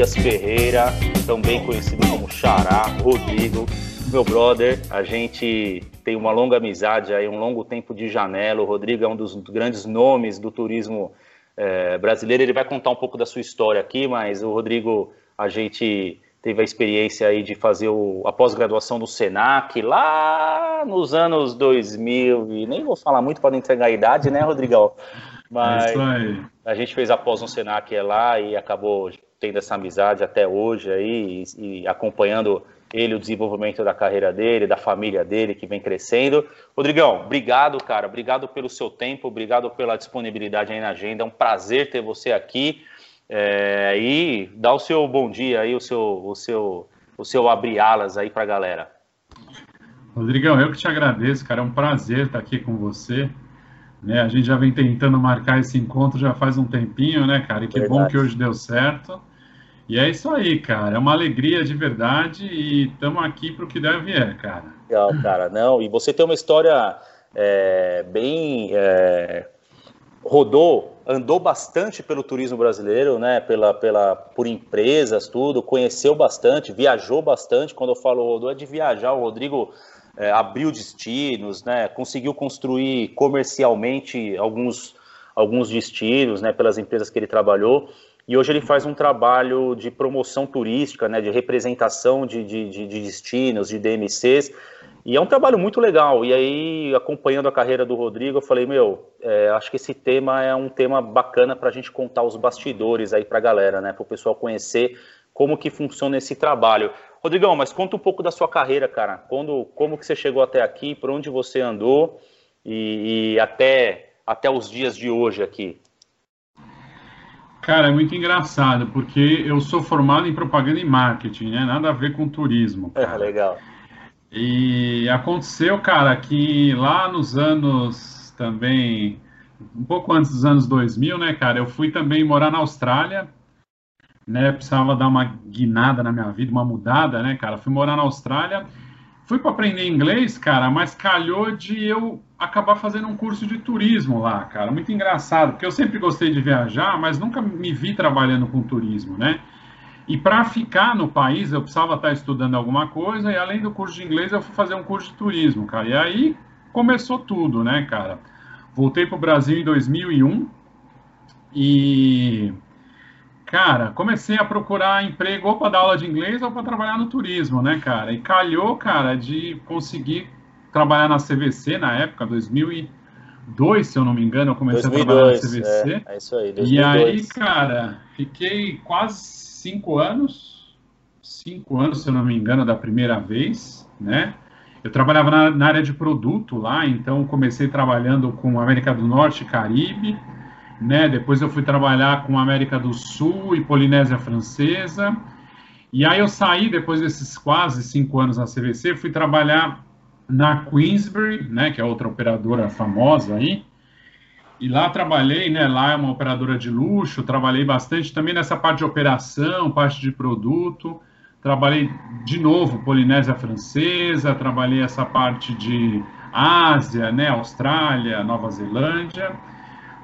Tobias Ferreira, também conhecido como Xará, Rodrigo, meu brother. A gente tem uma longa amizade aí, um longo tempo de janela. O Rodrigo é um dos grandes nomes do turismo é, brasileiro. Ele vai contar um pouco da sua história aqui, mas o Rodrigo, a gente teve a experiência aí de fazer o, a pós-graduação do Senac lá nos anos 2000, e nem vou falar muito para não entregar a idade, né, Rodrigão? Mas é a gente fez a pós no Senac lá e acabou tendo essa amizade até hoje aí, e, e acompanhando ele, o desenvolvimento da carreira dele, da família dele, que vem crescendo. Rodrigão, obrigado, cara, obrigado pelo seu tempo, obrigado pela disponibilidade aí na agenda, é um prazer ter você aqui. É, e dá o seu bom dia aí, o seu, o seu, o seu abrir alas aí para a galera. Rodrigão, eu que te agradeço, cara. É um prazer estar aqui com você. Né, a gente já vem tentando marcar esse encontro já faz um tempinho, né, cara? E que verdade. bom que hoje deu certo. E é isso aí, cara. É uma alegria de verdade e estamos aqui para o que deve vier, cara. Legal, cara. Não, e você tem uma história é, bem. É, rodou andou bastante pelo turismo brasileiro, né? Pela, pela, por empresas, tudo, conheceu bastante, viajou bastante. Quando eu falo rodou, é de viajar. O Rodrigo é, abriu destinos, né? Conseguiu construir comercialmente alguns, alguns destinos, né? Pelas empresas que ele trabalhou. E hoje ele faz um trabalho de promoção turística, né? De representação de, de, de, de destinos, de DMCs. E é um trabalho muito legal. E aí, acompanhando a carreira do Rodrigo, eu falei, meu, é, acho que esse tema é um tema bacana para a gente contar os bastidores aí para a galera, né? Para o pessoal conhecer como que funciona esse trabalho. Rodrigão, mas conta um pouco da sua carreira, cara. Quando, como que você chegou até aqui, por onde você andou e, e até, até os dias de hoje aqui. Cara, é muito engraçado, porque eu sou formado em propaganda e marketing, né? Nada a ver com turismo. É, legal. E aconteceu, cara, que lá nos anos também, um pouco antes dos anos 2000, né, cara, eu fui também morar na Austrália, né, precisava dar uma guinada na minha vida, uma mudada, né, cara, fui morar na Austrália, fui para aprender inglês, cara, mas calhou de eu acabar fazendo um curso de turismo lá, cara, muito engraçado, porque eu sempre gostei de viajar, mas nunca me vi trabalhando com turismo, né, e para ficar no país, eu precisava estar estudando alguma coisa, e além do curso de inglês, eu fui fazer um curso de turismo, cara. E aí começou tudo, né, cara? Voltei para o Brasil em 2001 e, cara, comecei a procurar emprego ou para dar aula de inglês ou para trabalhar no turismo, né, cara? E calhou, cara, de conseguir trabalhar na CVC na época, 2002, se eu não me engano, eu comecei 2002, a trabalhar na CVC. É, é isso aí, 2002. E aí, cara, fiquei quase cinco anos, cinco anos, se eu não me engano, da primeira vez, né? Eu trabalhava na, na área de produto lá, então comecei trabalhando com América do Norte e Caribe, né? Depois eu fui trabalhar com América do Sul e Polinésia Francesa. E aí eu saí depois desses quase cinco anos na CVC, fui trabalhar na Queensbury, né, que é outra operadora famosa aí, e lá trabalhei, né? Lá é uma operadora de luxo, trabalhei bastante também nessa parte de operação, parte de produto. Trabalhei de novo Polinésia Francesa, trabalhei essa parte de Ásia, né? Austrália, Nova Zelândia.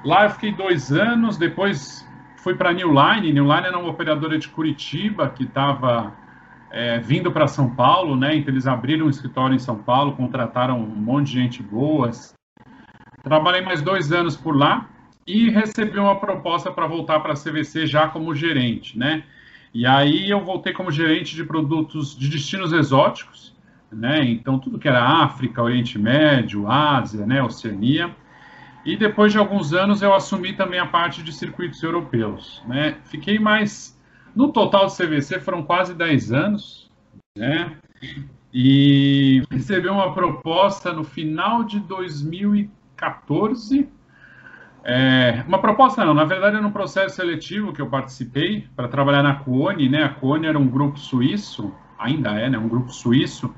Lá eu fiquei dois anos, depois fui para New Line. New Line era uma operadora de Curitiba que estava é, vindo para São Paulo, né? Então eles abriram um escritório em São Paulo, contrataram um monte de gente boa, Trabalhei mais dois anos por lá e recebi uma proposta para voltar para a CVC já como gerente, né? E aí eu voltei como gerente de produtos de destinos exóticos, né? Então tudo que era África, Oriente Médio, Ásia, né? Oceania. E depois de alguns anos eu assumi também a parte de circuitos europeus, né? Fiquei mais no total do CVC foram quase 10 anos, né? E recebi uma proposta no final de 2014 14, É, uma proposta não, na verdade era um processo seletivo que eu participei para trabalhar na Cuone, né? A Cuone era um grupo suíço, ainda é, né? Um grupo suíço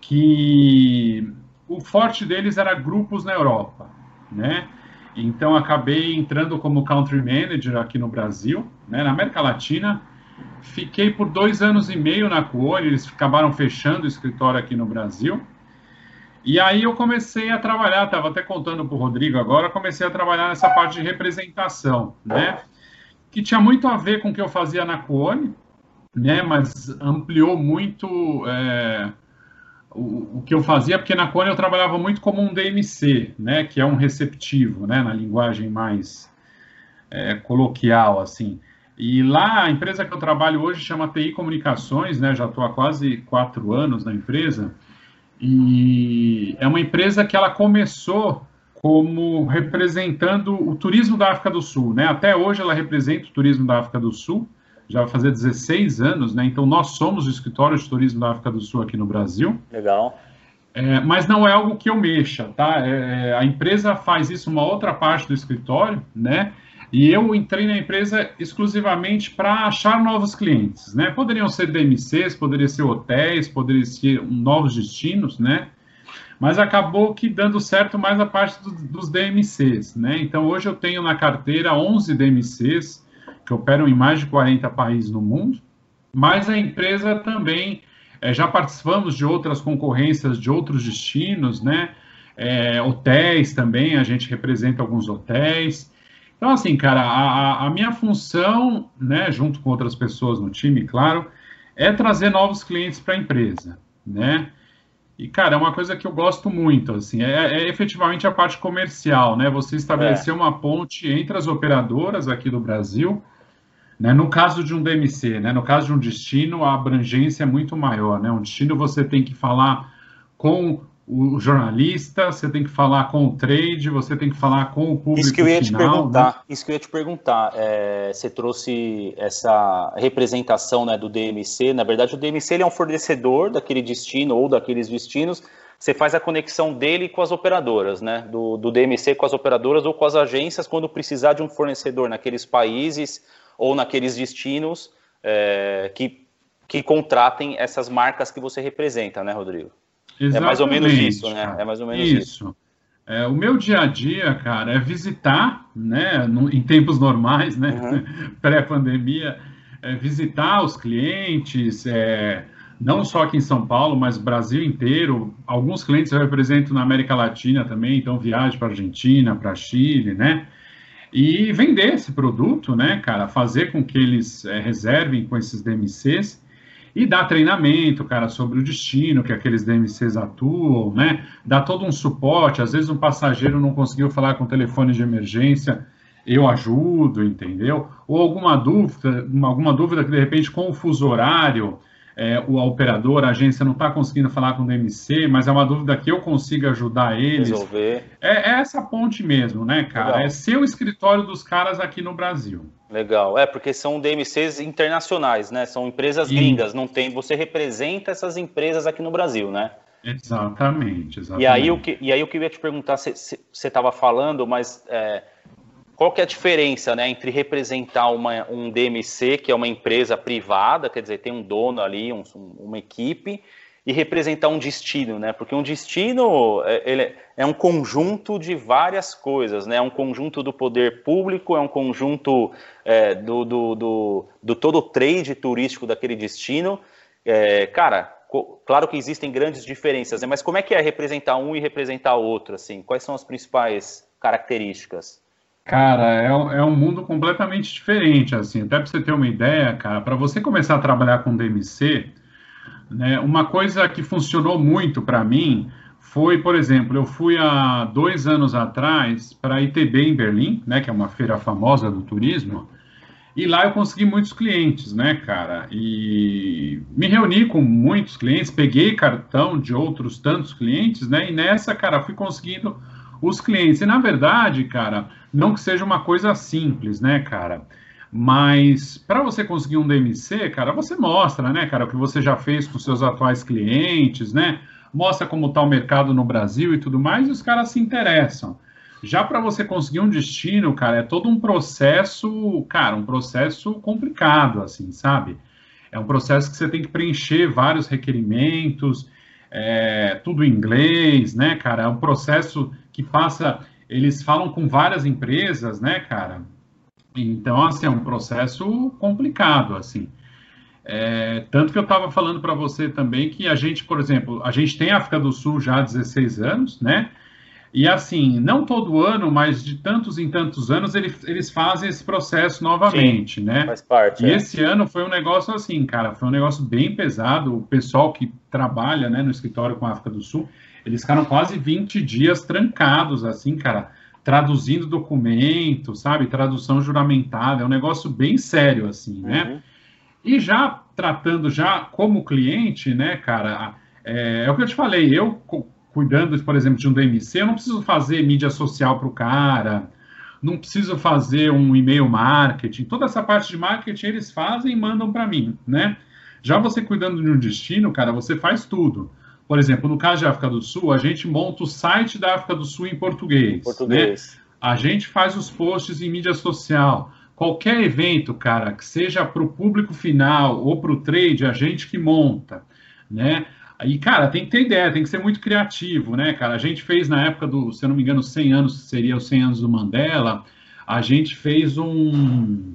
que o forte deles era grupos na Europa, né? Então acabei entrando como country manager aqui no Brasil, né? Na América Latina, fiquei por dois anos e meio na Cuone, eles acabaram fechando o escritório aqui no Brasil. E aí eu comecei a trabalhar, estava até contando para o Rodrigo agora, comecei a trabalhar nessa parte de representação, né? Que tinha muito a ver com o que eu fazia na Coone, né? Mas ampliou muito é, o, que eu fazia, porque na Coone eu trabalhava muito como um DMC, né? Que é um receptivo, né? Na linguagem mais é, coloquial, assim. E lá, a empresa que eu trabalho hoje chama TI Comunicações, né? Já estou há quase quatro anos na empresa. E é uma empresa que ela começou como representando o turismo da África do Sul, né? Até hoje ela representa o turismo da África do Sul, já vai fazer 16 anos, né? Então nós somos o escritório de turismo da África do Sul aqui no Brasil. Legal. É, mas não é algo que eu mexa, tá? É, a empresa faz isso uma outra parte do escritório, né? E eu entrei na empresa exclusivamente para achar novos clientes, né? Poderiam ser DMCs, poderiam ser hotéis, poderiam ser novos destinos, né? Mas acabou que dando certo mais a parte do, dos DMCs, né? Então hoje eu tenho na carteira 11 DMCs que operam em mais de 40 países no mundo, mas a empresa também é, já participamos de outras concorrências de outros destinos, né? É, hotéis também, a gente representa alguns hotéis. Então, assim, cara, a, a minha função, né, junto com outras pessoas no time, claro, é trazer novos clientes para a empresa, né? E, cara, é uma coisa que eu gosto muito, assim, é, é efetivamente a parte comercial, né? Você estabelecer é. uma ponte entre as operadoras aqui do Brasil, né? No caso de um DMC, né? No caso de um destino, a abrangência é muito maior, né? Um destino você tem que falar com o jornalista, você tem que falar com o trade, você tem que falar com o público Isso que eu ia final, te perguntar, né? isso que eu ia te perguntar, é, você trouxe essa representação né, do DMC, na verdade o DMC ele é um fornecedor daquele destino ou daqueles destinos, você faz a conexão dele com as operadoras, né, do, do DMC com as operadoras ou com as agências quando precisar de um fornecedor naqueles países ou naqueles destinos é, que, que contratem essas marcas que você representa, né, Rodrigo? Exatamente, é mais ou menos isso, né? É mais ou menos isso. isso. É, o meu dia a dia, cara, é visitar, né, no, em tempos normais, né, uhum. pré-pandemia, é visitar os clientes, é, não só aqui em São Paulo, mas Brasil inteiro. Alguns clientes eu represento na América Latina também, então viagem para Argentina, para Chile, né? E vender esse produto, né, cara, fazer com que eles é, reservem com esses DMCs e dá treinamento, cara, sobre o destino que aqueles DMCs atuam, né? Dá todo um suporte. Às vezes um passageiro não conseguiu falar com o telefone de emergência, eu ajudo, entendeu? Ou alguma dúvida, alguma dúvida que de repente com o fuso horário, é, o operador, a agência não está conseguindo falar com o DMC, mas é uma dúvida que eu consiga ajudar eles. Resolver. É, é essa ponte mesmo, né, cara? Legal. É ser o escritório dos caras aqui no Brasil. Legal, é porque são DMCs internacionais, né? São empresas gringas, não tem. Você representa essas empresas aqui no Brasil, né? Exatamente, exatamente. E aí o que, e aí o que eu ia te perguntar, você estava falando, mas é, qual que é a diferença, né, entre representar uma, um DMC, que é uma empresa privada, quer dizer, tem um dono ali, um, uma equipe, e representar um destino, né? Porque um destino é, é um conjunto de várias coisas, né? É um conjunto do poder público, é um conjunto é, do, do, do, do, todo o trade turístico daquele destino. É, cara, claro que existem grandes diferenças, né? mas como é que é representar um e representar outro? Assim, quais são as principais características? Cara, é, é um mundo completamente diferente, assim. Até para você ter uma ideia, cara, para você começar a trabalhar com DMC né? Uma coisa que funcionou muito para mim foi, por exemplo, eu fui há dois anos atrás para a ITB em Berlim, né, que é uma feira famosa do turismo, e lá eu consegui muitos clientes, né, cara? E me reuni com muitos clientes, peguei cartão de outros tantos clientes, né? E nessa, cara, fui conseguindo os clientes. E na verdade, cara, não que seja uma coisa simples, né, cara? Mas para você conseguir um DMC, cara, você mostra, né, cara, o que você já fez com seus atuais clientes, né? Mostra como está o mercado no Brasil e tudo mais, e os caras se interessam. Já para você conseguir um destino, cara, é todo um processo, cara, um processo complicado, assim, sabe? É um processo que você tem que preencher vários requerimentos, é, tudo em inglês, né, cara? É um processo que passa. Eles falam com várias empresas, né, cara? Então, assim, é um processo complicado, assim. É, tanto que eu estava falando para você também que a gente, por exemplo, a gente tem África do Sul já há 16 anos, né? E assim, não todo ano, mas de tantos em tantos anos eles, eles fazem esse processo novamente, Sim, né? Faz parte. E é. esse ano foi um negócio assim, cara, foi um negócio bem pesado. O pessoal que trabalha né, no escritório com a África do Sul, eles ficaram quase 20 dias trancados, assim, cara, traduzindo documentos, sabe? Tradução juramentada, é um negócio bem sério, assim, né? Uhum. E já tratando já como cliente, né, cara, é, é o que eu te falei, eu cuidando, por exemplo, de um DMC, eu não preciso fazer mídia social para o cara, não preciso fazer um e-mail marketing, toda essa parte de marketing eles fazem e mandam para mim, né? Já você cuidando de um destino, cara, você faz tudo. Por exemplo, no caso de África do Sul, a gente monta o site da África do Sul em português. Português. Né? A gente faz os posts em mídia social. Qualquer evento, cara, que seja para o público final ou para o trade, a gente que monta, né? Aí, cara, tem que ter ideia, tem que ser muito criativo, né, cara? A gente fez na época do, se eu não me engano, 100 anos, seria os 100 anos do Mandela, a gente fez um,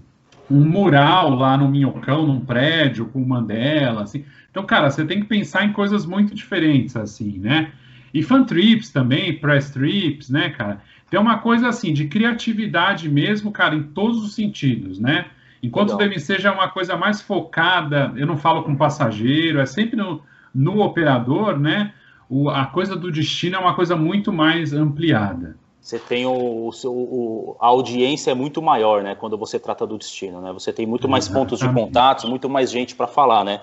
um mural lá no Minhocão, num prédio com o Mandela, assim. Então, cara, você tem que pensar em coisas muito diferentes, assim, né? E fan trips também, press trips, né, cara? Tem uma coisa assim, de criatividade mesmo, cara, em todos os sentidos, né? Enquanto Legal. o DMC já é uma coisa mais focada, eu não falo com passageiro, é sempre no, no operador, né, o, a coisa do destino é uma coisa muito mais ampliada. Você tem o, o, o, a audiência é muito maior, né, quando você trata do destino, né? Você tem muito mais Exatamente. pontos de contatos, muito mais gente para falar, né?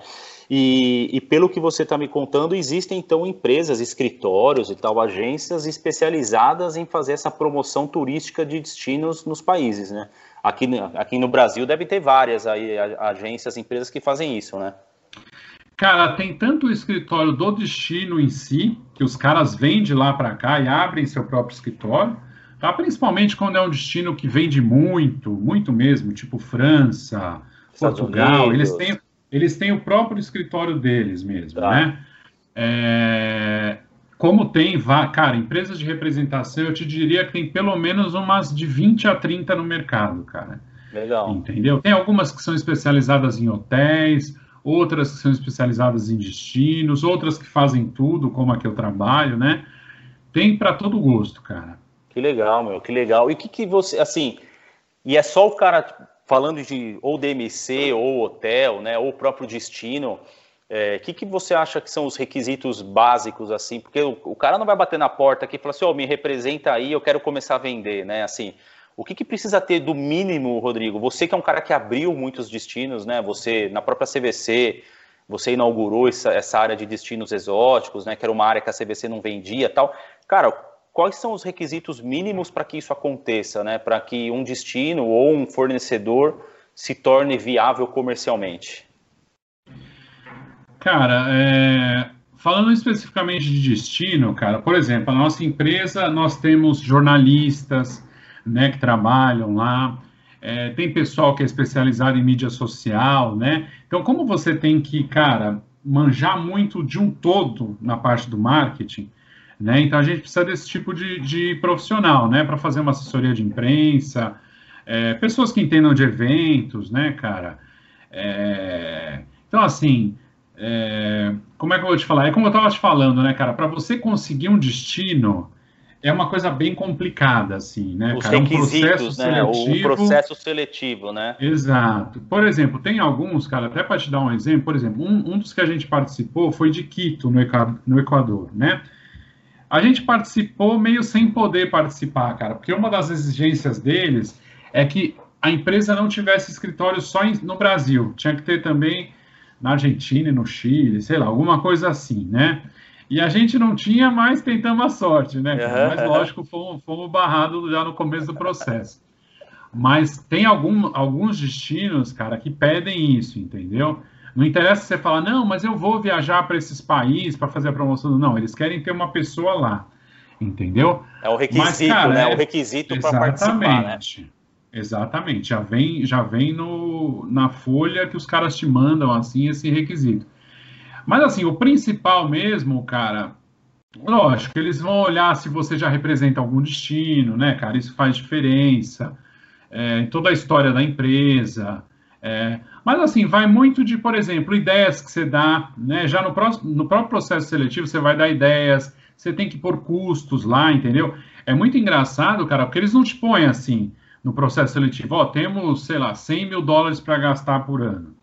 E, e, pelo que você está me contando, existem então empresas, escritórios e tal, agências especializadas em fazer essa promoção turística de destinos nos países, né? Aqui, aqui no Brasil deve ter várias aí, agências, empresas que fazem isso, né? Cara, tem tanto o escritório do destino em si, que os caras vêm de lá para cá e abrem seu próprio escritório, tá? principalmente quando é um destino que vende muito, muito mesmo, tipo França, Estados Portugal, eles têm, eles têm o próprio escritório deles mesmo, tá. né? É, como tem, cara, empresas de representação, eu te diria que tem pelo menos umas de 20 a 30 no mercado, cara. Legal. Entendeu? Tem algumas que são especializadas em hotéis, outras que são especializadas em destinos, outras que fazem tudo, como a que eu trabalho, né? Tem para todo gosto, cara. Que legal, meu, que legal. E o que, que você, assim, e é só o cara falando de ou DMC, ou hotel, né, ou próprio destino, o é, que, que você acha que são os requisitos básicos, assim? Porque o, o cara não vai bater na porta aqui e falar assim, ó, oh, me representa aí, eu quero começar a vender, né? Assim, o que, que, precisa ter do mínimo, Rodrigo? Você que é um cara que abriu muitos destinos, né? Você, na própria CVC, você inaugurou essa, essa área de destinos exóticos, né? Que era uma área que a CVC não vendia tal. Cara, quais são os requisitos mínimos para que isso aconteça, né? Para que um destino ou um fornecedor se torne viável comercialmente? Cara, é... falando especificamente de destino, cara, por exemplo, a nossa empresa, nós temos jornalistas, né, que trabalham lá. É, tem pessoal que é especializado em mídia social, né? Então, como você tem que, cara, manjar muito de um todo na parte do marketing, né? Então, a gente precisa desse tipo de, de profissional, né? Para fazer uma assessoria de imprensa, é, pessoas que entendam de eventos, né, cara? É, então, assim, é, como é que eu vou te falar? É como eu estava te falando, né, cara? Para você conseguir um destino, é uma coisa bem complicada, assim, né? Os cara? é um processo né? Seletivo. O processo seletivo, né? Exato. Por exemplo, tem alguns, cara, até para te dar um exemplo, por exemplo, um, um, dos que a gente participou foi de Quito, no, no Equador, né? A gente participou meio sem poder participar, cara, porque uma das exigências deles é que a empresa não tivesse escritório só no Brasil, tinha que ter também na Argentina e no Chile, sei lá, alguma coisa assim, né? E a gente não tinha, mas tentamos a sorte, né? Mas lógico, fomos, fomos barrados já no começo do processo. Mas tem algum, alguns destinos, cara, que pedem isso, entendeu? Não interessa você falar, não, mas eu vou viajar para esses países para fazer a promoção. Não, eles querem ter uma pessoa lá. entendeu? É o requisito, Mas, cara, né? É... O requisito para participar, né? Exatamente, já vem, já vem no, na folha que os caras te mandam, assim, esse requisito. Mas, assim, o principal mesmo, cara, lógico, eles vão olhar se você já representa algum destino, né, cara, isso faz diferença, é, em toda a história da empresa, é, mas, assim, vai muito de, por exemplo, ideias que você dá, né, já no, próximo, no próprio processo seletivo você vai dar ideias, você tem que pôr custos lá, entendeu? É muito engraçado, cara, porque eles não te põem assim, no processo seletivo, ó, temos, sei lá, 100 mil dólares para gastar por ano.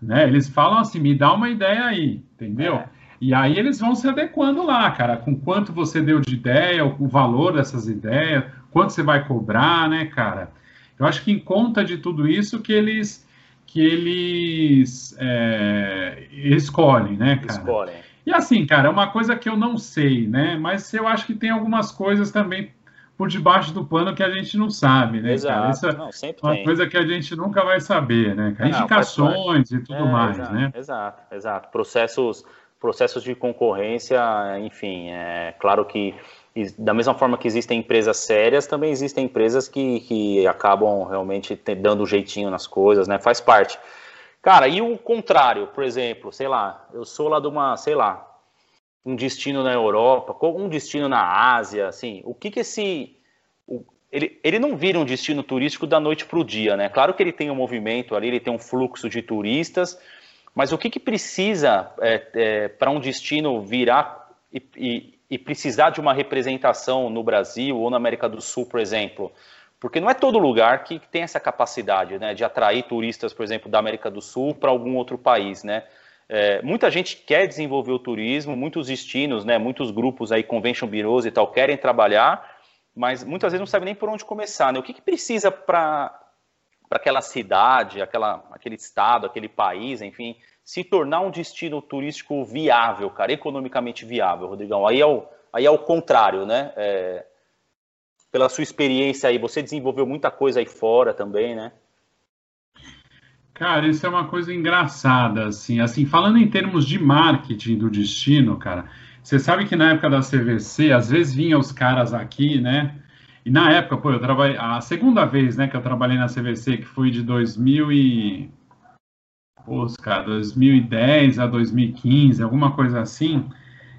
Né? Eles falam assim, me dá uma ideia aí, entendeu? É. E aí eles vão se adequando lá, cara, com quanto você deu de ideia, o, valor dessas ideias, quanto você vai cobrar, né, cara? Eu acho que em conta de tudo isso que eles que eles é, escolhem, né, cara? Escolhem. E assim, cara, é uma coisa que eu não sei, né? Mas eu acho que tem algumas coisas também por debaixo do pano que a gente não sabe, né, exato. cara? Isso não, é uma tem. coisa que a gente nunca vai saber, né? Não, Indicações e tudo é, mais, exato, né? Exato, exato. Processos, processos de concorrência, enfim, é claro que da mesma forma que existem empresas sérias, também existem empresas que, que acabam realmente dando um jeitinho nas coisas, né? Faz parte. Cara, e o contrário, por exemplo, sei lá, eu sou lá de uma, sei lá, um destino na Europa, um destino na Ásia, assim, o que que esse... O, ele, ele não vira um destino turístico da noite para o dia, né? Claro que ele tem um movimento ali, ele tem um fluxo de turistas, mas o que que precisa é, é, para um destino virar e, e, e precisar de uma representação no Brasil ou na América do Sul, por exemplo? Porque não é todo lugar que tem essa capacidade né, de atrair turistas, por exemplo, da América do Sul para algum outro país, né? É, muita gente quer desenvolver o turismo, muitos destinos, né, muitos grupos aí, convention bureaus e tal, querem trabalhar, mas muitas vezes não sabem nem por onde começar. Né? O que, que precisa para aquela cidade, aquela, aquele estado, aquele país, enfim, se tornar um destino turístico viável, cara, economicamente viável, Rodrigão? Aí é o, aí é o contrário, né? É, pela sua experiência aí, você desenvolveu muita coisa aí fora também, né? Cara, isso é uma coisa engraçada, assim, assim, falando em termos de marketing do destino, cara, você sabe que na época da CVC, às vezes vinham os caras aqui, né, e na época, pô, eu trabalhei, a segunda vez, né, que eu trabalhei na CVC, que foi de 2000 e, pô, cara, 2010 a 2015, alguma coisa assim,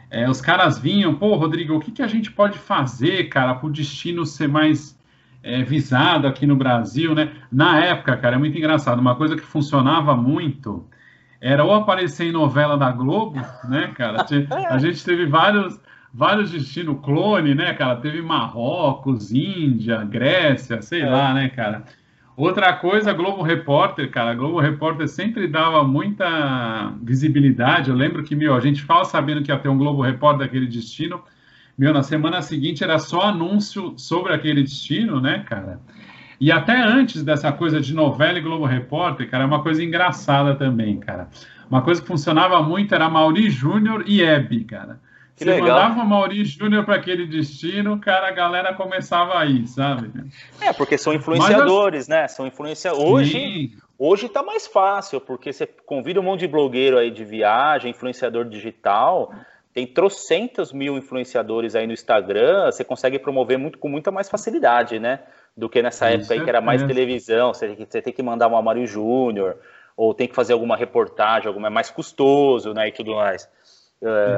é, os caras vinham, pô, Rodrigo, o que, que a gente pode fazer, cara, para o destino ser mais é, visado aqui no Brasil, né? Na época, cara, é muito engraçado. Uma coisa que funcionava muito era ou aparecer em novela da Globo, né, cara? A gente teve vários, vários destinos clone, né, cara? Teve Marrocos, Índia, Grécia, sei é. lá, né, cara? Outra coisa, Globo Repórter, cara, Globo Repórter sempre dava muita visibilidade. Eu lembro que, meu, a gente ficava sabendo que ia ter um Globo Repórter daquele destino, meu, na semana seguinte era só anúncio sobre aquele destino, né, cara? E até antes dessa coisa de novela e Globo Repórter, cara, é uma coisa engraçada também, cara. Uma coisa que funcionava muito era Mauri Júnior e Hebe, cara. Que Você legal. mandava Mauri Júnior para aquele destino, cara, a galera começava aí, sabe? É, porque são influenciadores, Mas, né? São influenciadores. Hoje, hoje tá mais fácil, porque você convida um monte de blogueiro aí de viagem, influenciador digital, tem trocentos mil influenciadores aí no Instagram, você consegue promover muito com muita mais facilidade, né? Do que nessa Isso época aí que era mais é. televisão, você, você tem que mandar uma Mário Júnior, ou tem que fazer alguma reportagem, alguma é mais custoso, né? E tudo mais.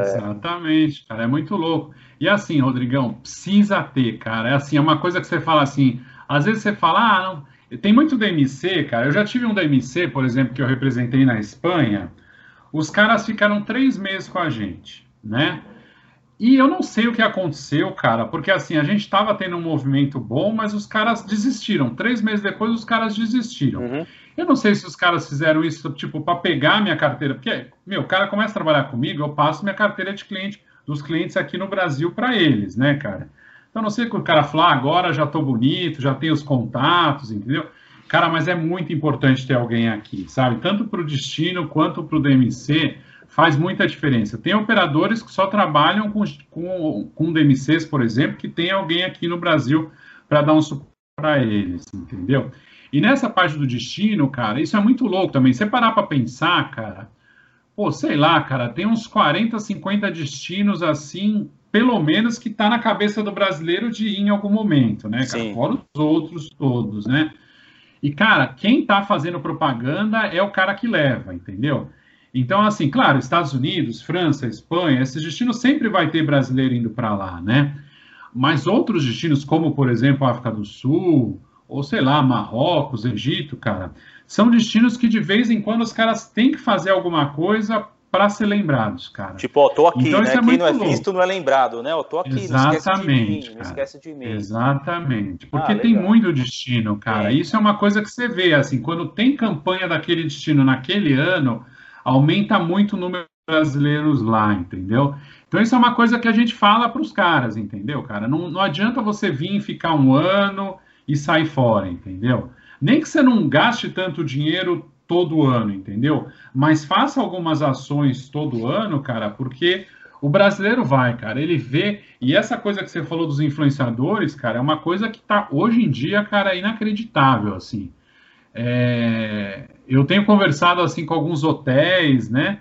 Exatamente, cara, é muito louco. E assim, Rodrigão, precisa ter, cara. É assim, é uma coisa que você fala assim, às vezes você fala, ah, não. Tem muito DMC, cara. Eu já tive um DMC, por exemplo, que eu representei na Espanha. Os caras ficaram três meses com a gente né? E eu não sei o que aconteceu, cara, porque assim, a gente estava tendo um movimento bom, mas os caras desistiram. Três meses depois, os caras desistiram. Uhum. Eu não sei se os caras fizeram isso, tipo, para pegar minha carteira, porque, meu, o cara começa a trabalhar comigo, eu passo minha carteira de cliente, dos clientes aqui no Brasil para eles, né, cara? Então, não sei que o cara falar, agora já tô bonito, já tenho os contatos, entendeu? Cara, mas é muito importante ter alguém aqui, sabe? Tanto para o destino quanto para o DMC faz muita diferença. Tem operadores que só trabalham com, com, com DMCs, por exemplo, que tem alguém aqui no Brasil para dar um suporte para eles, entendeu? E nessa parte do destino, cara, isso é muito louco também. Você parar para pensar, cara, pô, sei lá, cara, tem uns 40, 50 destinos assim pelo menos, que está na cabeça do brasileiro de ir em algum momento, né, cara? Sim. Fora os outros todos, né? E, cara, quem está fazendo propaganda é o cara que leva, entendeu? Então, assim, claro, Estados Unidos, França, Espanha, esses destinos sempre vai ter brasileiro indo para lá, né? Mas outros destinos, como, por exemplo, África do Sul, ou sei lá, Marrocos, Egito, cara, são destinos que de vez em quando os caras têm que fazer alguma coisa para ser lembrados, cara. Tipo, ó, tô aqui, então, né? É Quem não é louco. visto não é lembrado, né? Eu tô aqui, Exatamente, não esquece de mim, não esquece de mim. Exatamente, porque ah, tem muito destino, cara. É. Isso é uma coisa que você vê, assim, quando tem campanha daquele destino naquele ano, aumenta muito o número de brasileiros lá, entendeu? Então isso é uma coisa que a gente fala para os caras, entendeu, cara? Não, não adianta você vir ficar um ano e sair fora, entendeu? Nem que você não gaste tanto dinheiro todo ano, entendeu? Mas faça algumas ações todo ano, cara, porque o brasileiro vai, cara, ele vê. E essa coisa que você falou dos influenciadores, cara, é uma coisa que tá hoje em dia, cara, inacreditável, assim. É, eu tenho conversado assim com alguns hotéis, né?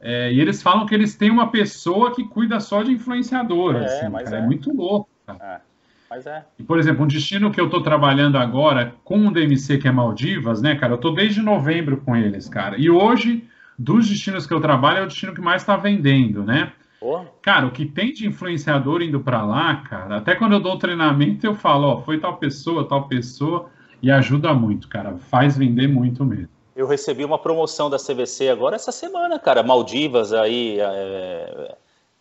É, e eles falam que eles têm uma pessoa que cuida só de influenciador. É, assim, cara, é. é. muito louco. É, mas é. E, por exemplo, um destino que eu estou trabalhando agora com o DMC, que é Maldivas, né, cara? Eu estou desde novembro com eles, cara. E hoje, dos destinos que eu trabalho, é o destino que mais está vendendo, né? Oh. Cara, o que tem de influenciador indo para lá, cara, até quando eu dou treinamento, eu falo, ó, foi tal pessoa, tal pessoa, e ajuda muito, cara. Faz vender muito mesmo. Eu recebi uma promoção da CVC agora essa semana, cara. Maldivas aí é,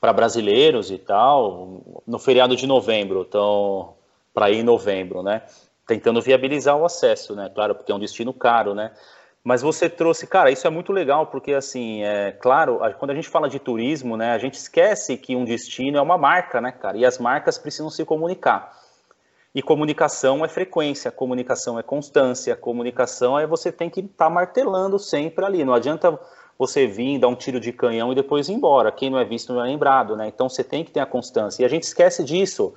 para brasileiros e tal, no feriado de novembro. Então, para ir em novembro, né? Tentando viabilizar o acesso, né? Claro, porque é um destino caro, né? Mas você trouxe, cara, isso é muito legal, porque assim, é claro, quando a gente fala de turismo, né, a gente esquece que um destino é uma marca, né, cara? E as marcas precisam se comunicar. E comunicação é frequência, comunicação é constância, comunicação é você tem que estar tá martelando sempre ali. Não adianta você vir, dar um tiro de canhão e depois ir embora. Quem não é visto não é lembrado, né? Então você tem que ter a constância. E a gente esquece disso.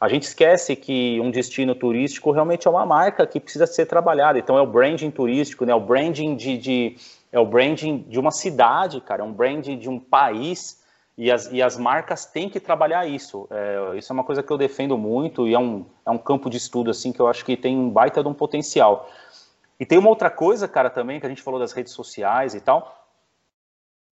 A gente esquece que um destino turístico realmente é uma marca que precisa ser trabalhada. Então é o branding turístico, né? O branding de, de é o branding de uma cidade, cara, é um branding de um país e as, e as marcas têm que trabalhar isso. É, isso é uma coisa que eu defendo muito e é um, é um campo de estudo assim que eu acho que tem um baita de um potencial. E tem uma outra coisa, cara, também, que a gente falou das redes sociais e tal.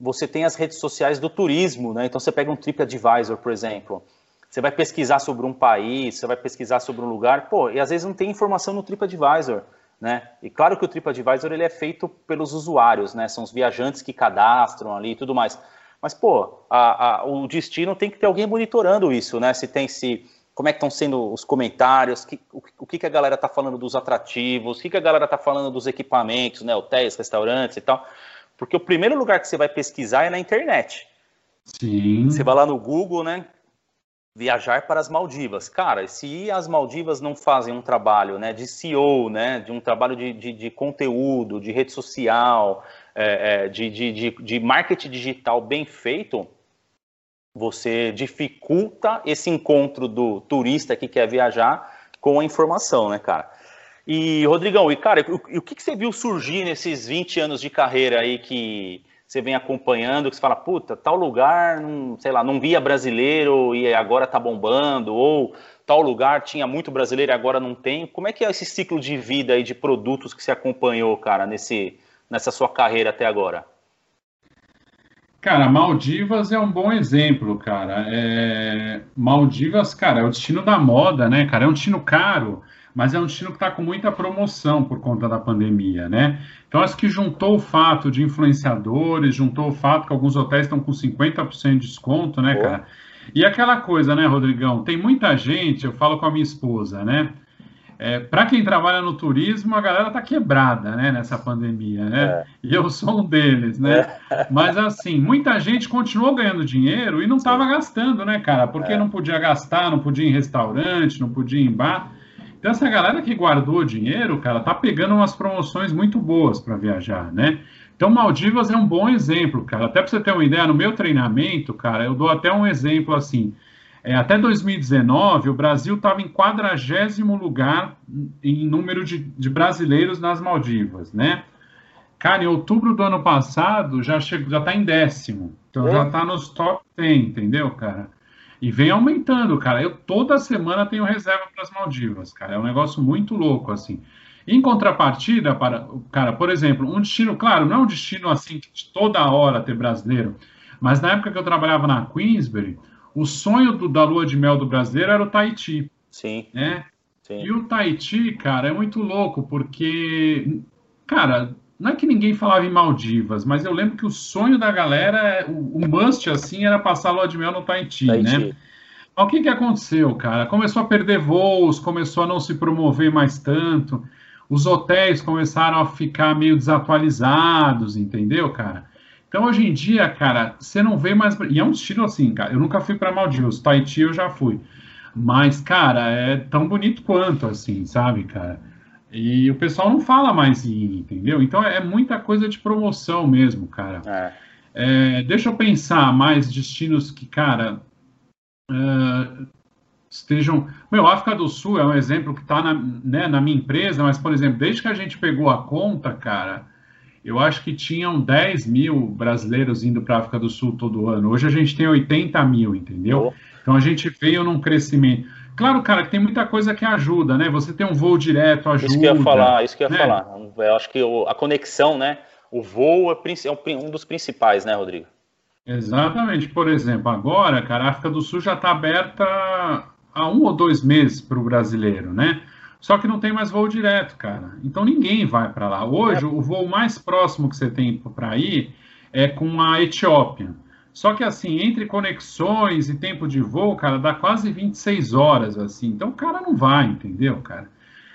Você tem as redes sociais do turismo, né? Então você pega um TripAdvisor, por exemplo. Você vai pesquisar sobre um país, você vai pesquisar sobre um lugar, pô, e às vezes não tem informação no TripAdvisor, né? E claro que o TripAdvisor ele é feito pelos usuários, né? São os viajantes que cadastram ali e tudo mais. Mas, pô, a, a, o destino tem que ter alguém monitorando isso, né? Se tem se. Como é que estão sendo os comentários, que, o, o, que, que a galera está falando dos atrativos, o que, que a galera está falando dos equipamentos, né? Hotéis, restaurantes e tal. Porque o primeiro lugar que você vai pesquisar é na internet. Sim. Você vai lá no Google, né? Viajar para as Maldivas. Cara, se as Maldivas não fazem um trabalho né, de CEO, né, de um trabalho de, de, de conteúdo, de rede social, é, é, de, de, de, de marketing digital bem feito, você dificulta esse encontro do turista que quer viajar com a informação, né, cara? E, Rodrigão, e cara, o, o que, que você viu surgir nesses 20 anos de carreira aí que você vem acompanhando, que você fala, puta, tal lugar, não, sei lá, não via brasileiro e agora tá bombando, ou tal lugar tinha muito brasileiro e agora não tem. Como é que é esse ciclo de vida aí de produtos que você acompanhou, cara, nesse, nessa sua carreira até agora? Cara, Maldivas é um bom exemplo, cara. É... Maldivas, cara, é o destino da moda, né, cara? É um destino caro, mas é um destino que está com muita promoção por conta da pandemia, né? Então, acho que juntou o fato de influenciadores, juntou o fato que alguns hotéis estão com 50% de desconto, né, cara? E aquela coisa, né, Rodrigão? Tem muita gente, eu falo com a minha esposa, né? É, para quem trabalha no turismo, a galera tá quebrada, né, nessa pandemia, né? É. E eu sou um deles, né? É. Mas assim, muita gente continuou ganhando dinheiro e não estava gastando, né, cara? Porque é. não podia gastar, não podia ir em restaurante, não podia ir em bar. Então essa galera que guardou dinheiro, cara, tá pegando umas promoções muito boas para viajar, né? Então Maldivas é um bom exemplo, cara. Até para você ter uma ideia, no meu treinamento, cara, eu dou até um exemplo assim. É, até 2019, o Brasil estava em quadragésimo lugar em número de, de, brasileiros nas Maldivas, né? Cara, em outubro do ano passado já está em décimo. Então é. já está nos top 10, entendeu, cara? E vem aumentando, cara. Eu toda semana tenho reserva para as Maldivas, cara. É um negócio muito louco, assim. Em contrapartida, para, cara, por exemplo, um destino, claro, não é um destino assim de toda hora ter brasileiro, mas na época que eu trabalhava na Queensbury, o sonho do, da lua de mel do brasileiro era o Tahiti. Sim. Né? Sim. E o Tahiti, cara, é muito louco, porque, cara, não é que ninguém falava em Maldivas, mas eu lembro que o sonho da galera, o, o must, assim, era passar a lua de mel no Tahiti, Tahiti. né? Mas o que, que aconteceu, cara? Começou a perder voos, começou a não se promover mais tanto, os hotéis começaram a ficar meio desatualizados, entendeu, cara? Então, hoje em dia, cara, você não vê mais. E é um estilo assim, cara. Eu nunca fui para Maldivas, Tahiti eu já fui. Mas, cara, é tão bonito quanto, assim, sabe, cara? E o pessoal não fala mais em, entendeu? Então é muita coisa de promoção mesmo, cara. É. É, deixa eu pensar mais destinos que, cara, uh, estejam. Meu, África do Sul é um exemplo que está na, né, na minha empresa, mas, por exemplo, desde que a gente pegou a conta, cara, eu acho que tinham 10 mil brasileiros indo para a África do Sul todo ano. Hoje a gente tem 80 mil, entendeu? Oh. Então a gente veio num crescimento. Claro, cara, que tem muita coisa que ajuda, né? Você tem um voo direto, ajuda. Isso que eu ia falar, isso que eu ia né? falar. Eu acho que a conexão, né? O voo é, é um dos principais, né, Rodrigo? Exatamente. Por exemplo, agora, cara, a África do Sul já está aberta há um ou dois meses para o brasileiro, né? Só que não tem mais voo direto, cara. Então ninguém vai para lá. Hoje, é. o voo mais próximo que você tem para ir é com a Etiópia. Só que assim, entre conexões e tempo de voo, cara, dá quase 26 horas, assim. Então o cara não vai, entendeu, cara?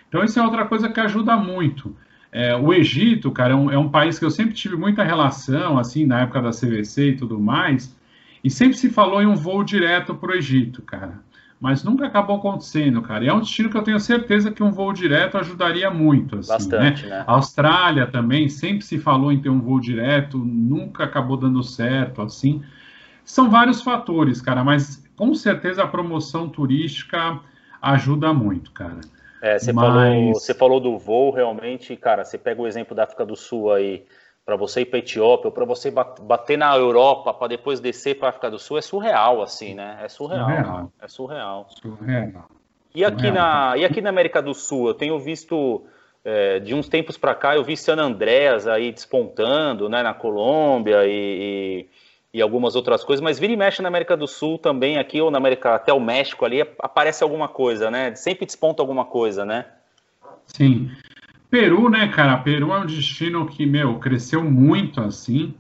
Então isso é outra coisa que ajuda muito. É, o Egito, cara, é um, é um, país que eu sempre tive muita relação, assim, na época da CVC e tudo mais, e sempre se falou em um voo direto para o Egito, cara. Mas nunca acabou acontecendo, cara. E é um destino que eu tenho certeza que um voo direto ajudaria muito. Assim, Bastante, né? né? A Austrália também sempre se falou em ter um voo direto, nunca acabou dando certo, assim. São vários fatores, cara, mas com certeza a promoção turística ajuda muito, cara. É, você, mas... falou, você falou do voo, realmente, cara, você pega o exemplo da África do Sul aí, para você ir para Etiópia, ou para você bater na Europa, para depois descer para a África do Sul, é surreal, assim, né? É surreal. surreal. É surreal. surreal. E aqui, surreal. Na, e aqui na América do Sul, eu tenho visto, é, de uns tempos para cá, eu vi San Andreas aí despontando, né, na Colômbia e, e, e, algumas outras coisas, mas vira e mexe na América do Sul também, aqui ou na América, até o México ali, aparece alguma coisa, né? Sempre desponta alguma coisa, né? Sim. Peru, né, cara? Peru é um destino que, meu, cresceu muito assim,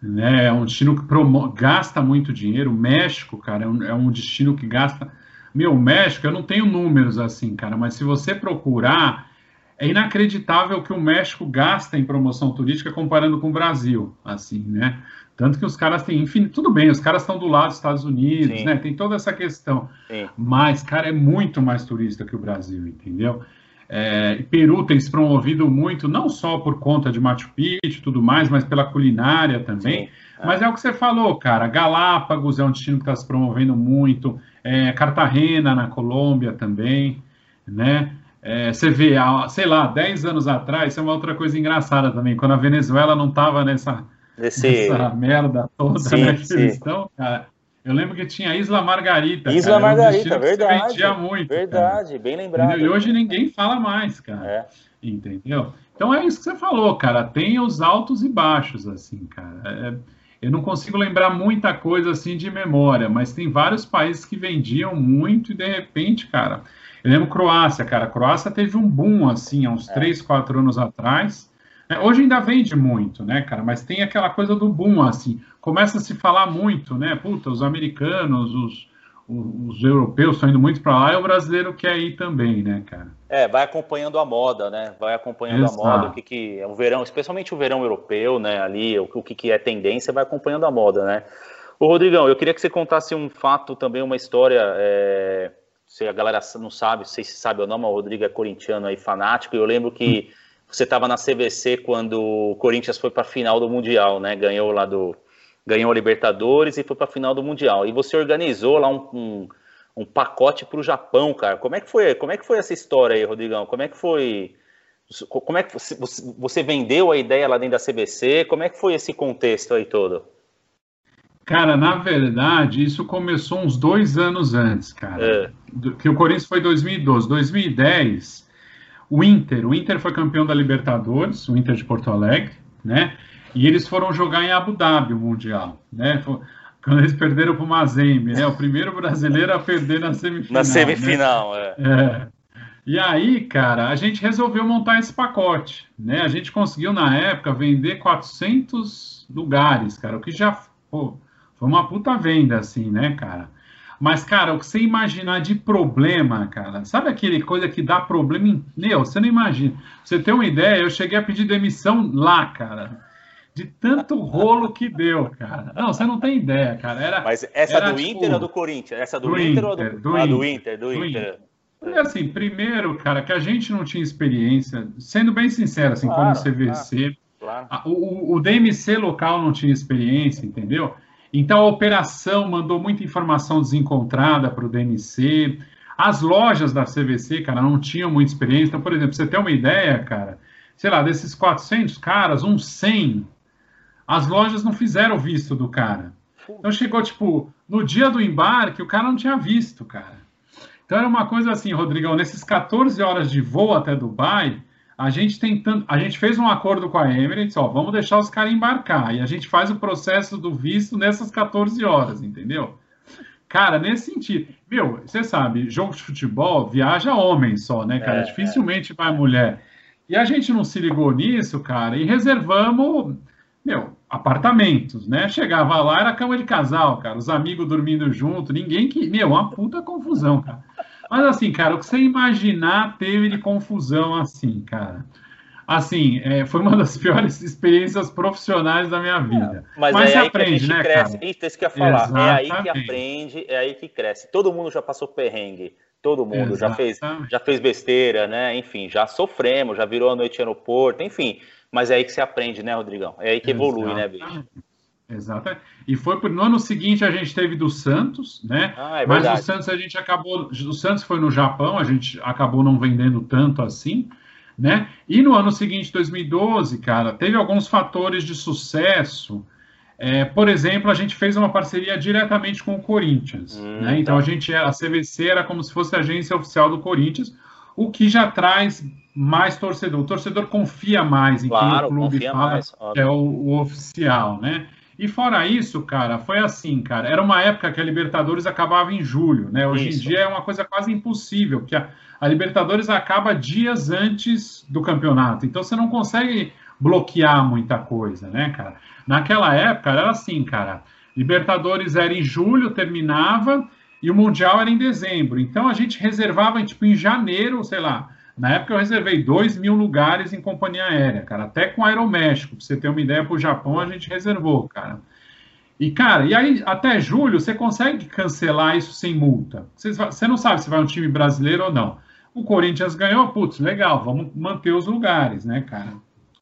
né? É um destino que promo... gasta muito dinheiro. O México, cara, é um, é um destino que gasta. Meu, o México, eu não tenho números assim, cara, mas se você procurar, é inacreditável que o México gasta em promoção turística comparando com o Brasil, assim, né? Tanto que os caras têm, enfim, tudo bem, os caras estão do lado dos Estados Unidos, Sim. né? Tem toda essa questão. Sim. Mas, cara, é muito mais turista que o Brasil, entendeu? É, Peru tem se promovido muito, não só por conta de Machu Picchu e tudo mais, mas pela culinária também. Sim, é. Mas é o que você falou, cara. Galápagos é um destino que está se promovendo muito. É, Cartagena, na Colômbia também, né? É, você vê, sei lá, 10 anos atrás, isso é uma outra coisa engraçada também, quando a Venezuela não estava nessa, nessa merda toda sim, né, que sim. eles estão, cara, eu lembro que tinha Isla Margarita. Isla cara, Margarita, um verdade. vendia muito. Verdade, cara. bem lembrado. E hoje ninguém fala mais, cara. É. Entendeu? Então é isso que você falou, cara. Tem os altos e baixos, assim, cara. É, eu não consigo lembrar muita coisa assim de memória, mas tem vários países que vendiam muito e de repente, cara. Eu lembro Croácia, cara. Croácia teve um boom, assim, há uns é. 3, 4 anos atrás. É, hoje ainda vende muito, né, cara? Mas tem aquela coisa do boom, assim. Começa a se falar muito, né? Puta, os americanos, os, os, os europeus estão indo muito para lá e o brasileiro quer ir também, né, cara? É, vai acompanhando a moda, né? Vai acompanhando Exato. a moda, o que, que é o verão, especialmente o verão europeu, né? Ali, o, o que, que é tendência, vai acompanhando a moda, né? Ô, Rodrigão, eu queria que você contasse um fato também, uma história. É... Se a galera não sabe, não sei se sabe ou não, mas o Rodrigo é corintiano aí, fanático, e eu lembro que. Hum você estava na CVC quando o Corinthians foi para a final do Mundial, né? Ganhou lá do ganhou a Libertadores e foi para a final do Mundial. E você organizou lá um, um, um pacote para o Japão, cara. Como é que foi? Como é que foi essa história aí, Rodrigão? Como é que foi? Como é que você, você vendeu a ideia lá dentro da CVC? Como é que foi esse contexto aí todo? Cara, na verdade, isso começou uns dois anos antes, cara. É. Que o Corinthians foi 2012. 2010, o Inter. O Inter foi campeão da Libertadores, o Inter de Porto Alegre, né? E eles foram jogar em Abu Dhabi o Mundial, né? Quando eles perderam para o Mazembe, né? O primeiro brasileiro a perder na semifinal. Na semifinal, né? é. é. E aí, cara, a gente resolveu montar esse pacote, né? A gente conseguiu, na época, vender 400 lugares, cara, o que já pô, foi uma puta venda, assim, né, cara? Mas, cara, o que você imaginar de problema, cara, sabe aquele coisa que dá problema em... Meu, você não imagina. Pra você tem uma ideia, eu cheguei a pedir demissão lá, cara de tanto rolo que deu, cara. Não, você não tem ideia, cara. Era, Mas essa era, do tipo, Inter ou do Corinthians? Essa do, do Inter, Inter, ou do, do, ah, do Inter? Do, Inter. Inter. assim, primeiro, cara, que a gente não tinha experiência, sendo bem sincero, assim, claro, como CVC, claro, claro. O, o DMC local não tinha experiência, entendeu? Então a operação mandou muita informação desencontrada para o DMC. As lojas da CVC, cara, não tinham muita experiência. Então, por exemplo, você ter uma ideia, cara, sei lá, desses 400 caras, uns 100 as lojas não fizeram visto do cara. Então chegou, tipo, no dia do embarque, o cara não tinha visto, cara. Então era uma coisa assim, Rodrigão, nesses 14 horas de voo até Dubai, a gente tentando, a gente fez um acordo com a Emirates, ó, vamos deixar os caras embarcar e a gente faz o processo do visto nessas 14 horas, entendeu? Cara, nesse sentido, meu, você sabe, jogo de futebol viaja homem só, né, cara? É, Dificilmente vai mulher. E a gente não se ligou nisso, cara, e reservamos meu, apartamentos, né? Chegava lá, era cama de casal, cara, os amigos dormindo junto, ninguém que. Meu, uma puta confusão, cara. Mas assim, cara, o que você imaginar teve de confusão assim, cara. Assim, é, foi uma das piores experiências profissionais da minha vida. É, mas, mas é você aprende, né, cresce. cara? Isso, isso que eu ia falar. Exatamente. É aí que aprende, é aí que cresce. Todo mundo já passou perrengue. Todo mundo já fez, já fez besteira, né? Enfim, já sofremos, já virou a noite no porto, enfim mas é aí que você aprende, né, Rodrigão? É aí que evolui, né, bicho? Exato. E foi no ano seguinte a gente teve do Santos, né? Ah, é mas o Santos a gente acabou. O Santos foi no Japão, a gente acabou não vendendo tanto assim, né? E no ano seguinte, 2012, cara, teve alguns fatores de sucesso. É, por exemplo, a gente fez uma parceria diretamente com o Corinthians, hum, né? Então tá. a gente a CVC era como se fosse a agência oficial do Corinthians, o que já traz mais torcedor. O torcedor confia mais em claro, quem o clube fala mais, é o, o, oficial, né? E fora isso, cara, foi assim, cara. Era uma época que a Libertadores acabava em julho, né? Hoje isso. em dia é uma coisa quase impossível, porque a, a Libertadores acaba dias antes do campeonato. Então você não consegue bloquear muita coisa, né, cara? Naquela época era assim, cara. Libertadores era em julho, terminava, e o Mundial era em dezembro. Então a gente reservava, tipo, em janeiro, sei lá, na época eu reservei 2 mil lugares em companhia aérea, cara, até com Aeroméxico, pra você ter uma ideia, para o Japão a gente reservou, cara. E, cara, e aí até julho você consegue cancelar isso sem multa. Você, você não sabe se vai um time brasileiro ou não. O Corinthians ganhou, putz, legal, vamos manter os lugares, né, cara?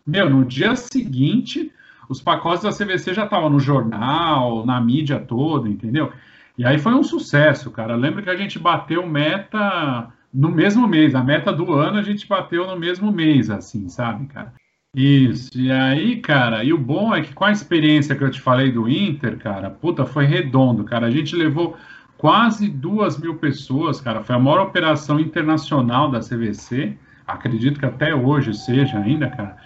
Meu, no dia seguinte, os pacotes da CVC já estavam no jornal, na mídia toda, entendeu? E aí foi um sucesso, cara. Lembro que a gente bateu meta no mesmo mês. A meta do ano a gente bateu no mesmo mês, assim, sabe, cara? Isso. E aí, cara, e o bom é que com a experiência que eu te falei do Inter, cara, puta, foi redondo, cara. A gente levou quase duas mil pessoas, cara. Foi a maior operação internacional da CVC. Acredito que até hoje seja ainda, cara.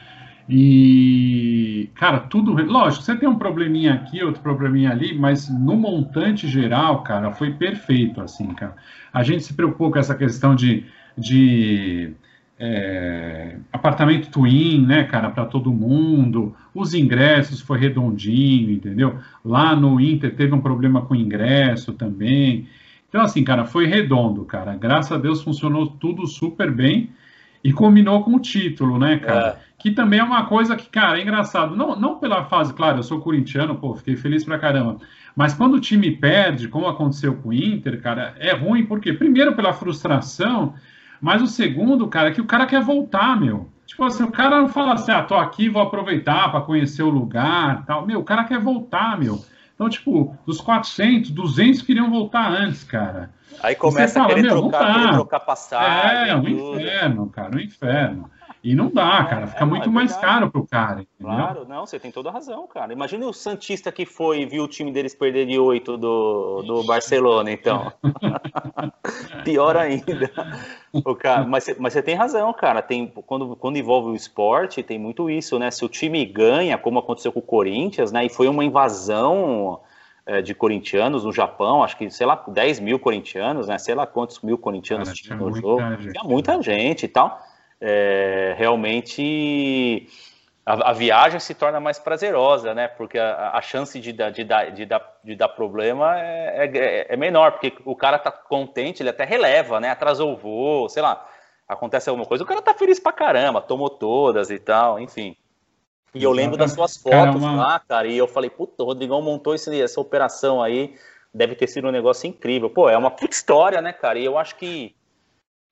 E, cara, tudo. Lógico, você tem um probleminha aqui, outro probleminha ali, mas no montante geral, cara, foi perfeito, assim, cara. A gente se preocupou com essa questão de, de é, apartamento twin, né, cara, para todo mundo. Os ingressos foi redondinho, entendeu? Lá no Inter teve um problema com ingresso também. Então, assim, cara, foi redondo, cara. Graças a Deus funcionou tudo super bem e combinou com o título, né, cara? É que também é uma coisa que, cara, é engraçado. Não, não pela fase, claro, eu sou corintiano, pô, fiquei feliz pra caramba. Mas quando o time perde, como aconteceu com o Inter, cara, é ruim, porque primeiro pela frustração, mas o segundo, cara, é que o cara quer voltar, meu. Tipo assim, o cara não fala assim, ah, tô aqui, vou aproveitar para conhecer o lugar, tal. Meu, o cara quer voltar, meu. Então, tipo, dos 400, 200 queriam voltar antes, cara. Aí começa fala, a querer, trocar, querer trocar passagem. É, um inferno, cara, um inferno. E não dá, cara. Fica é, muito é mais caro pro cara. Entendeu? Claro, não, você tem toda a razão, cara. Imagina o Santista que foi e viu o time deles perder de 8 do, do Barcelona, então. Pior ainda. Cara, mas, mas você tem razão, cara. Tem, quando, quando envolve o esporte, tem muito isso, né? Se o time ganha, como aconteceu com o Corinthians, né? E foi uma invasão é, de corintianos no Japão, acho que, sei lá, 10 mil corintianos, né? Sei lá quantos mil corintianos cara, tinha no jogo. Gente, tinha muita né? gente e tal é, realmente a, a, viagem se torna mais prazerosa, né? Porque a, a chance de dar, de, de, dar, de dar problema é, é, é, menor, porque o cara tá contente, ele até releva, né? Atrasou o voo, sei lá, acontece alguma coisa, o cara tá feliz pra caramba, tomou todas e tal, enfim. E eu lembro das suas fotos Caramba. lá, cara, e eu falei, puta, o Rodrigão montou esse, essa operação aí, deve ter sido um negócio incrível. Pô, é uma puta história, né, cara? E eu acho que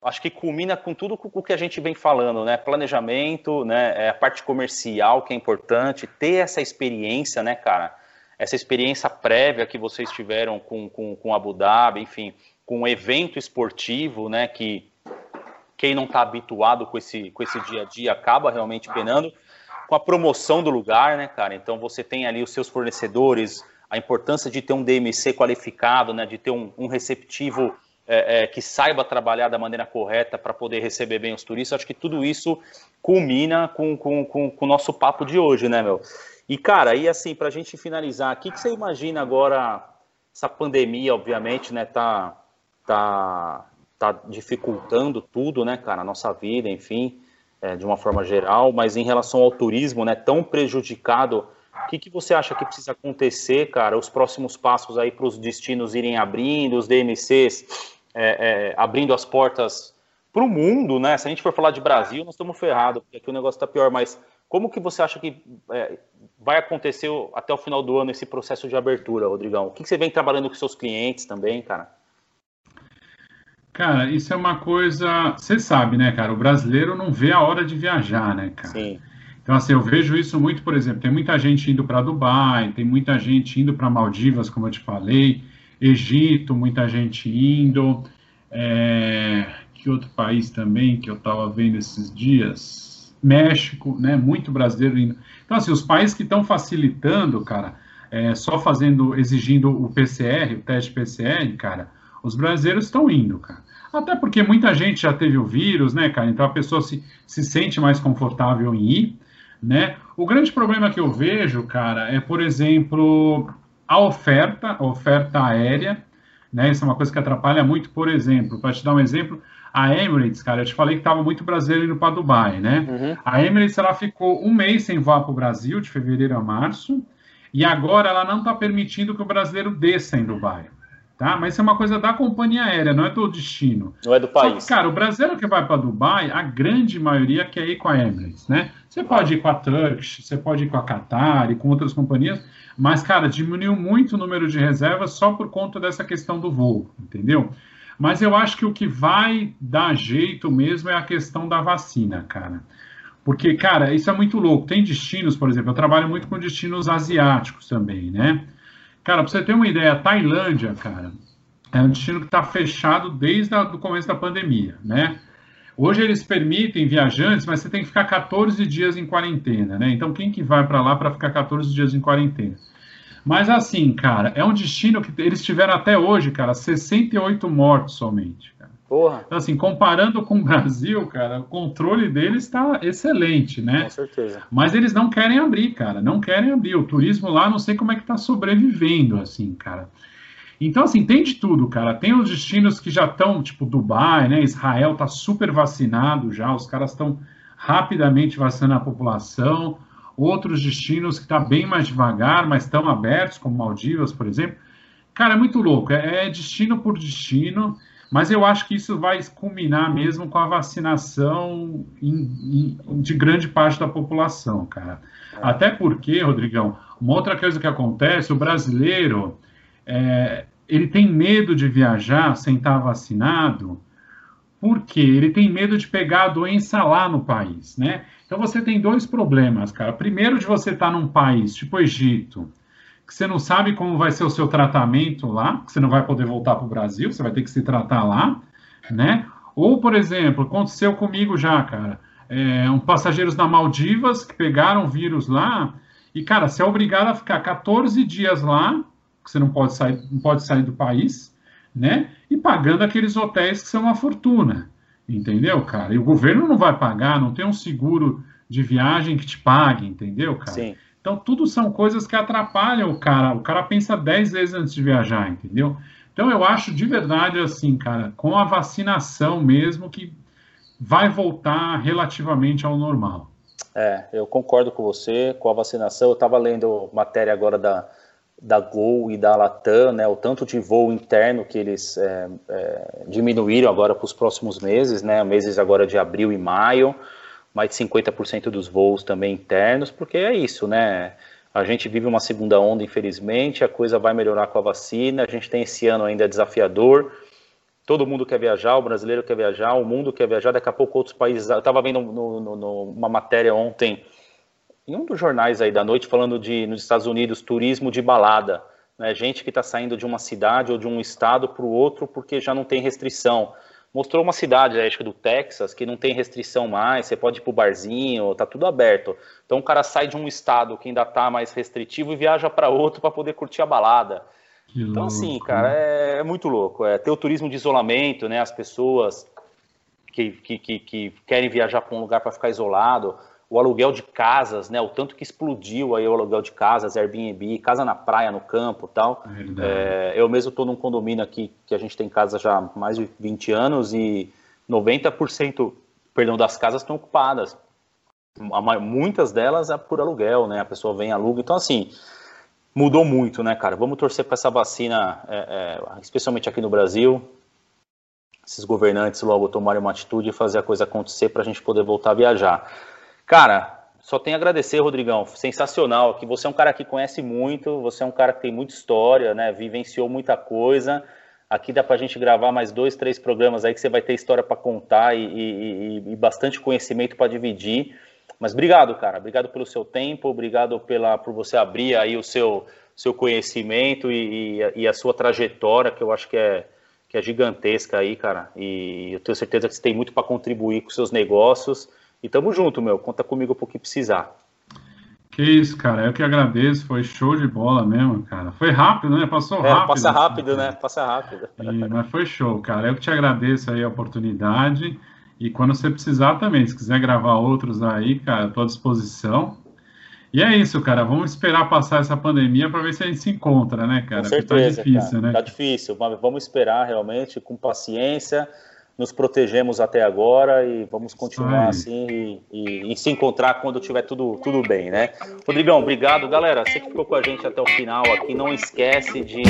acho que culmina com tudo o que a gente vem falando, né? Planejamento, né? É a parte comercial que é importante, ter essa experiência, né, cara? Essa experiência prévia que vocês tiveram com, com, com Abu Dhabi, enfim, com um evento esportivo, né? Que quem não está habituado com esse, com esse dia a dia acaba realmente penando. Com a promoção do lugar, né, cara? Então você tem ali os seus fornecedores, a importância de ter um DMC qualificado, né? De ter um, um receptivo é, é, que saiba trabalhar da maneira correta para poder receber bem os turistas, acho que tudo isso culmina com, com, com, com, o nosso papo de hoje, né, meu? E, cara, aí assim, para a gente finalizar, o que, que você imagina agora, essa pandemia, obviamente, né, tá, tá, tá dificultando tudo, né, cara, a nossa vida, enfim, é, de uma forma geral, mas em relação ao turismo, né, tão prejudicado, o que, que você acha que precisa acontecer, cara, os próximos passos aí para os destinos irem abrindo, os DMCs é, é, abrindo as portas para o mundo, né? Se a gente for falar de Brasil, nós estamos ferrados, porque aqui o negócio está pior. Mas como que você acha que é, vai acontecer até o final do ano esse processo de abertura, Rodrigão? O que, que você vem trabalhando com seus clientes também, cara? Cara, isso é uma coisa. Você sabe, né, cara? O brasileiro não vê a hora de viajar, né, cara? Sim. Então, assim, eu vejo isso muito, por exemplo, tem muita gente indo para Dubai, tem muita gente indo para Maldivas, como eu te falei. Egito, muita gente indo. É, que outro país também que eu estava vendo esses dias? México, né? Muito brasileiro indo. Então, assim, os países que estão facilitando, cara, é, só fazendo, exigindo o PCR, o teste PCR, cara, os brasileiros estão indo, cara. Até porque muita gente já teve o vírus, né, cara? Então a pessoa se, se sente mais confortável em ir, né? O grande problema que eu vejo, cara, é, por exemplo, a oferta, a oferta aérea, né? Isso é uma coisa que atrapalha muito, por exemplo, para te dar um exemplo, a Emirates, cara, eu te falei que estava muito brasileiro indo para Dubai, né? Uhum. A Emirates ela ficou um mês sem voar para o Brasil, de fevereiro a março, e agora ela não está permitindo que o brasileiro desça em Dubai. Tá? Mas isso é uma coisa da companhia aérea, não é do destino. Não é do país. Só, cara, o brasileiro que vai para Dubai, a grande maioria quer ir com a Emirates, né? Você pode ir com a Turkish, você pode ir com a Qatar e com outras companhias, mas, cara, diminuiu muito o número de reservas só por conta dessa questão do voo, entendeu? Mas eu acho que o que vai dar jeito mesmo é a questão da vacina, cara. Porque, cara, isso é muito louco. Tem destinos, por exemplo, eu trabalho muito com destinos asiáticos também, né? Cara, pra você ter uma ideia, a Tailândia, cara, é um destino que está fechado desde o começo da pandemia, né? Hoje eles permitem viajantes, mas você tem que ficar 14 dias em quarentena, né? Então quem que vai para lá para ficar 14 dias em quarentena? Mas assim, cara, é um destino que eles tiveram até hoje, cara, 68 mortos somente. Porra. Então, assim, comparando com o Brasil, cara, o controle deles está excelente, né? Com certeza. Mas eles não querem abrir, cara, não querem abrir. O turismo lá, não sei como é que está sobrevivendo, assim, cara. Então, assim, tem de tudo, cara. Tem os destinos que já estão, tipo Dubai, né? Israel está super vacinado já, os caras estão rapidamente vacinando a população. Outros destinos que está bem mais devagar, mas estão abertos, como Maldivas, por exemplo. Cara, é muito louco. É, é destino por destino, mas eu acho que isso vai culminar mesmo com a vacinação em, em, de grande parte da população, cara. É. Até porque, Rodrigão, uma outra coisa que acontece, o brasileiro é, ele tem medo de viajar sem estar vacinado, porque ele tem medo de pegar a doença lá no país, né? Então você tem dois problemas, cara. Primeiro de você estar num país tipo Egito, que você não sabe como vai ser o seu tratamento lá, que você não vai poder voltar para o Brasil, você vai ter que se tratar lá, né? Ou, por exemplo, aconteceu comigo já, cara. é, um passageiros na Maldivas que pegaram vírus lá e, cara, você é obrigado a ficar 14 dias lá, que você não pode sair, não pode sair do país, né? E pagando aqueles hotéis que são uma fortuna, entendeu, cara? E o governo não vai pagar, não tem um seguro de viagem que te pague, entendeu, cara? Sim. Então, tudo são coisas que atrapalham o cara. O cara pensa 10 vezes antes de viajar, entendeu? Então, eu acho de verdade assim, cara, com a vacinação mesmo que vai voltar relativamente ao normal. É, eu concordo com você, com a vacinação. Eu estava lendo matéria agora da, da Gol e da Latam, né, o tanto de voo interno que eles é, é, diminuíram agora para os próximos meses, né, meses agora de abril e maio, mais de 50% dos voos também internos, porque é isso, né, a gente vive uma segunda onda, infelizmente, a coisa vai melhorar com a vacina, a gente tem esse ano ainda desafiador, todo mundo quer viajar, o brasileiro quer viajar, o mundo quer viajar, daqui a pouco outros países. Eu estava vendo no, no, no, uma matéria ontem, em um dos jornais aí da noite, falando de, nos Estados Unidos, turismo de balada. Né? Gente que está saindo de uma cidade ou de um estado para o outro porque já não tem restrição. Mostrou uma cidade, acho que do Texas, que não tem restrição mais, você pode ir para o barzinho, tá tudo aberto. Então o cara sai de um estado que ainda está mais restritivo e viaja para outro para poder curtir a balada. Que então, assim, louco. assim, cara, é, é, muito louco. É ter o turismo de isolamento, né? As pessoas que, que, que, que querem viajar para um lugar para ficar isolado, o aluguel de casas, né? O tanto que explodiu aí o aluguel de casas, Airbnb, casa na praia, no campo tal. É, eu mesmo estou num condomínio aqui que a gente tem casa já há mais de 20 anos e 90% perdão, das casas estão ocupadas. Muitas delas é por aluguel, né? A pessoa vem aluga. Então, assim, mudou muito, né, cara? Vamos torcer para essa vacina, é, é, especialmente aqui no Brasil, esses governantes logo tomarem uma atitude e fazer a coisa acontecer para a gente poder voltar a viajar. Cara, só tenho a agradecer, Rodrigão, sensacional. Que você é um cara que conhece muito, você é um cara que tem muita história, né? Vivenciou muita coisa. Aqui dá para a gente gravar mais dois, três programas aí que você vai ter história para contar e, e, e, bastante conhecimento para dividir. Mas obrigado, cara. Obrigado pelo seu tempo, obrigado pela, por você abrir aí o seu, seu conhecimento e, e, e a sua trajetória, que eu acho que é, que é gigantesca aí, cara. E eu tenho certeza que você tem muito para contribuir com seus negócios. E tamo junto, meu. Conta comigo por que precisar. Que isso, cara. Eu que agradeço. Foi show de bola mesmo, cara. Foi rápido, né? Passou é, rápido. Passa rápido, assim, né? Passa rápido. E, mas foi show, cara. Eu que te agradeço aí a oportunidade. E quando você precisar também, se quiser gravar outros aí, cara, estou à disposição. E é isso, cara. Vamos esperar passar essa pandemia para ver se a gente se encontra, né, cara? Com certeza, tá difícil, cara. né? Tá difícil, mas vamos esperar realmente com paciência nos protegemos até agora e vamos continuar assim e, e, e, se encontrar quando tiver tudo, tudo bem, né? Rodrigão, obrigado. Galera, você que ficou com a gente até o final aqui, não esquece de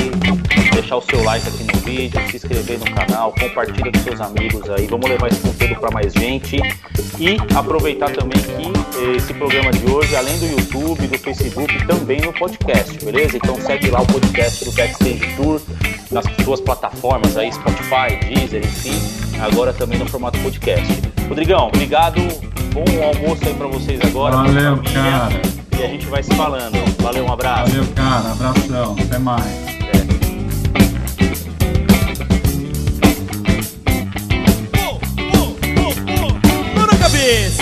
deixar o seu like aqui no vídeo, se inscrever no canal, compartilha com seus amigos aí, vamos levar esse conteúdo para mais gente e aproveitar também que esse programa de hoje, além do YouTube, do Facebook, também no podcast, beleza? Então segue lá o podcast do Backstage Tour nas suas plataformas aí, Spotify, Deezer, enfim agora também no formato podcast. Rodrigão, obrigado. Bom almoço aí para vocês agora. Valeu, cara. E a gente vai se falando. Valeu, um abraço. Valeu, cara. Abração. Até mais. noches.